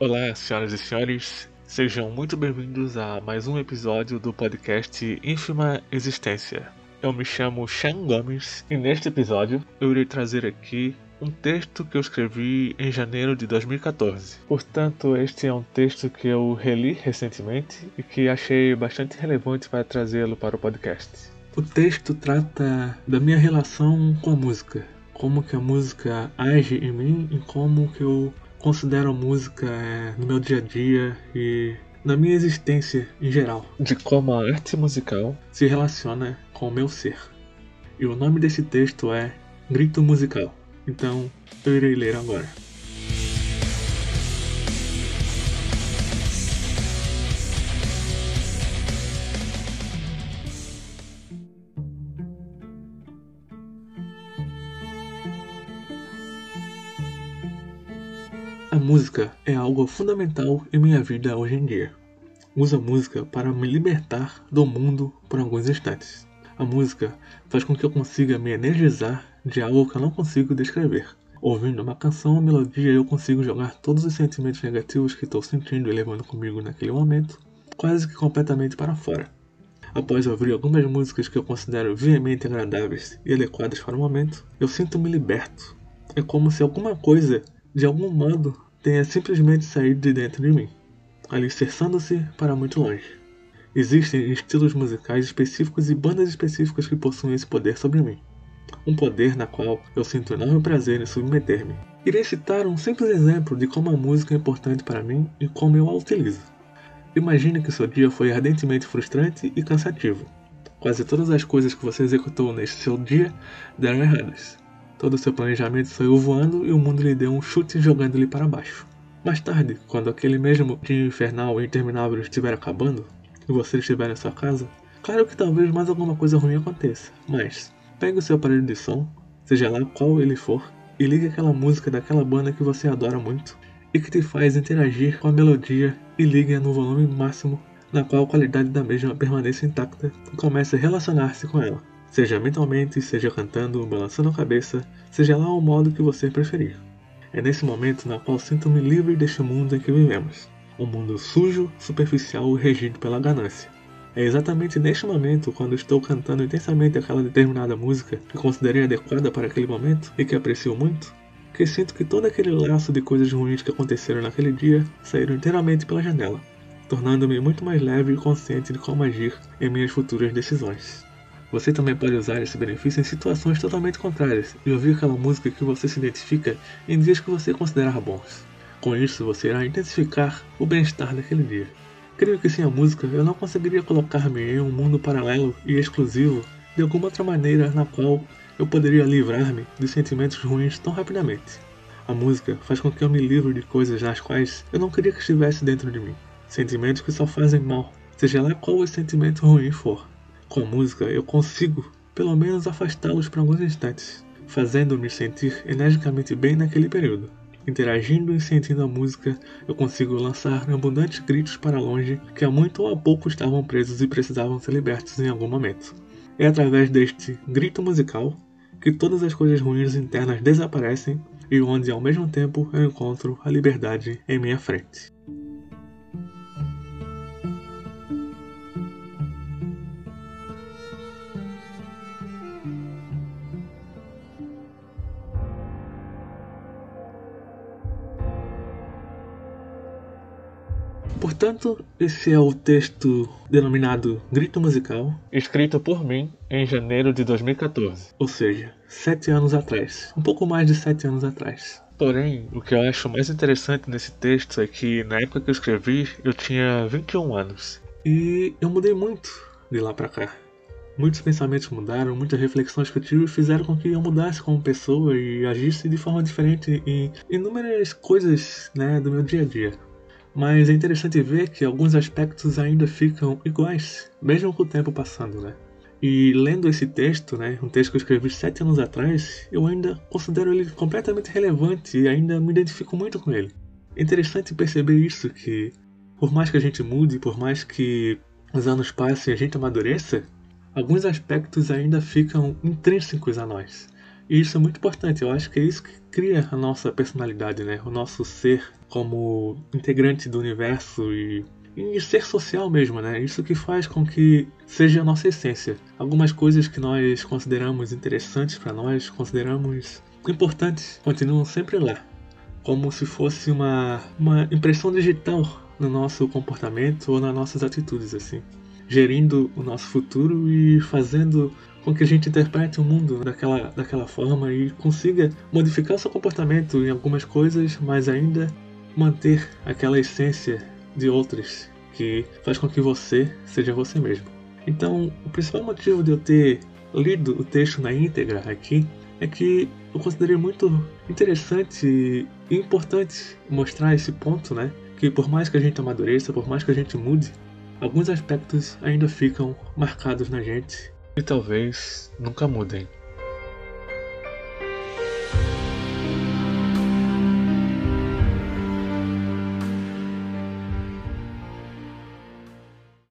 Olá, senhoras e senhores, sejam muito bem-vindos a mais um episódio do podcast Ínfima Existência. Eu me chamo Sean Gomes e neste episódio eu irei trazer aqui um texto que eu escrevi em janeiro de 2014. Portanto, este é um texto que eu reli recentemente e que achei bastante relevante para trazê-lo para o podcast. O texto trata da minha relação com a música, como que a música age em mim e como que eu considero a música é, no meu dia a dia e na minha existência em geral, de como a arte musical se relaciona com o meu ser. E o nome desse texto é Grito Musical. Então, eu irei ler agora. Música é algo fundamental em minha vida hoje em dia. Uso a música para me libertar do mundo por alguns instantes. A música faz com que eu consiga me energizar de algo que eu não consigo descrever. Ouvindo uma canção ou melodia, eu consigo jogar todos os sentimentos negativos que estou sentindo e levando comigo naquele momento, quase que completamente para fora. Após ouvir algumas músicas que eu considero veemente agradáveis e adequadas para o momento, eu sinto-me liberto. É como se alguma coisa, de algum modo, tenha simplesmente saído de dentro de mim, alicerçando-se para muito longe. Existem estilos musicais específicos e bandas específicas que possuem esse poder sobre mim um poder na qual eu sinto enorme prazer em submeter-me. Irei citar um simples exemplo de como a música é importante para mim e como eu a utilizo. Imagine que seu dia foi ardentemente frustrante e cansativo. Quase todas as coisas que você executou neste seu dia deram erradas. Todo seu planejamento saiu voando e o mundo lhe deu um chute jogando-lhe para baixo. Mais tarde, quando aquele mesmo dia infernal e interminável estiver acabando, e você estiver em sua casa, claro que talvez mais alguma coisa ruim aconteça, mas Pegue o seu aparelho de som, seja lá qual ele for, e ligue aquela música daquela banda que você adora muito e que te faz interagir com a melodia e ligue-a no volume máximo, na qual a qualidade da mesma permaneça intacta e comece a relacionar-se com ela, seja mentalmente, seja cantando, balançando a cabeça, seja lá o modo que você preferir. É nesse momento na qual sinto-me livre deste mundo em que vivemos, um mundo sujo, superficial e regido pela ganância é exatamente neste momento, quando estou cantando intensamente aquela determinada música que considerei adequada para aquele momento e que aprecio muito, que sinto que todo aquele laço de coisas ruins que aconteceram naquele dia saíram inteiramente pela janela, tornando-me muito mais leve e consciente de como agir em minhas futuras decisões. Você também pode usar esse benefício em situações totalmente contrárias e ouvir aquela música que você se identifica em dias que você considerar bons. Com isso, você irá intensificar o bem-estar daquele dia. Creio que sem a música eu não conseguiria colocar-me em um mundo paralelo e exclusivo de alguma outra maneira na qual eu poderia livrar-me de sentimentos ruins tão rapidamente. A música faz com que eu me livre de coisas nas quais eu não queria que estivesse dentro de mim. Sentimentos que só fazem mal, seja lá qual o sentimento ruim for. Com música eu consigo, pelo menos, afastá-los por alguns instantes, fazendo-me sentir energicamente bem naquele período. Interagindo e sentindo a música, eu consigo lançar abundantes gritos para longe que há muito ou há pouco estavam presos e precisavam ser libertos em algum momento. É através deste grito musical que todas as coisas ruins internas desaparecem e onde ao mesmo tempo eu encontro a liberdade em minha frente. Portanto, esse é o texto denominado Grito Musical, escrito por mim em janeiro de 2014, ou seja, sete anos atrás, um pouco mais de sete anos atrás. Porém, o que eu acho mais interessante nesse texto é que na época que eu escrevi eu tinha 21 anos e eu mudei muito de lá para cá. Muitos pensamentos mudaram, muitas reflexões que eu tive fizeram com que eu mudasse como pessoa e agisse de forma diferente em inúmeras coisas né, do meu dia a dia. Mas é interessante ver que alguns aspectos ainda ficam iguais, mesmo com o tempo passando, né? E lendo esse texto, né, um texto que eu escrevi sete anos atrás, eu ainda considero ele completamente relevante e ainda me identifico muito com ele. É interessante perceber isso, que por mais que a gente mude, por mais que os anos passem e a gente amadureça, alguns aspectos ainda ficam intrínsecos a nós. E isso é muito importante, eu acho que é isso que cria a nossa personalidade, né? O nosso ser como integrante do universo e, e ser social mesmo, né? Isso que faz com que seja a nossa essência. Algumas coisas que nós consideramos interessantes para nós, consideramos importantes, continuam sempre lá, como se fosse uma, uma impressão digital no nosso comportamento ou nas nossas atitudes, assim, gerindo o nosso futuro e fazendo com que a gente interprete o mundo daquela, daquela forma e consiga modificar seu comportamento em algumas coisas, mas ainda manter aquela essência de outras que faz com que você seja você mesmo. Então, o principal motivo de eu ter lido o texto na íntegra aqui é que eu considerei muito interessante e importante mostrar esse ponto, né? Que por mais que a gente amadureça, por mais que a gente mude, alguns aspectos ainda ficam marcados na gente e talvez nunca mudem.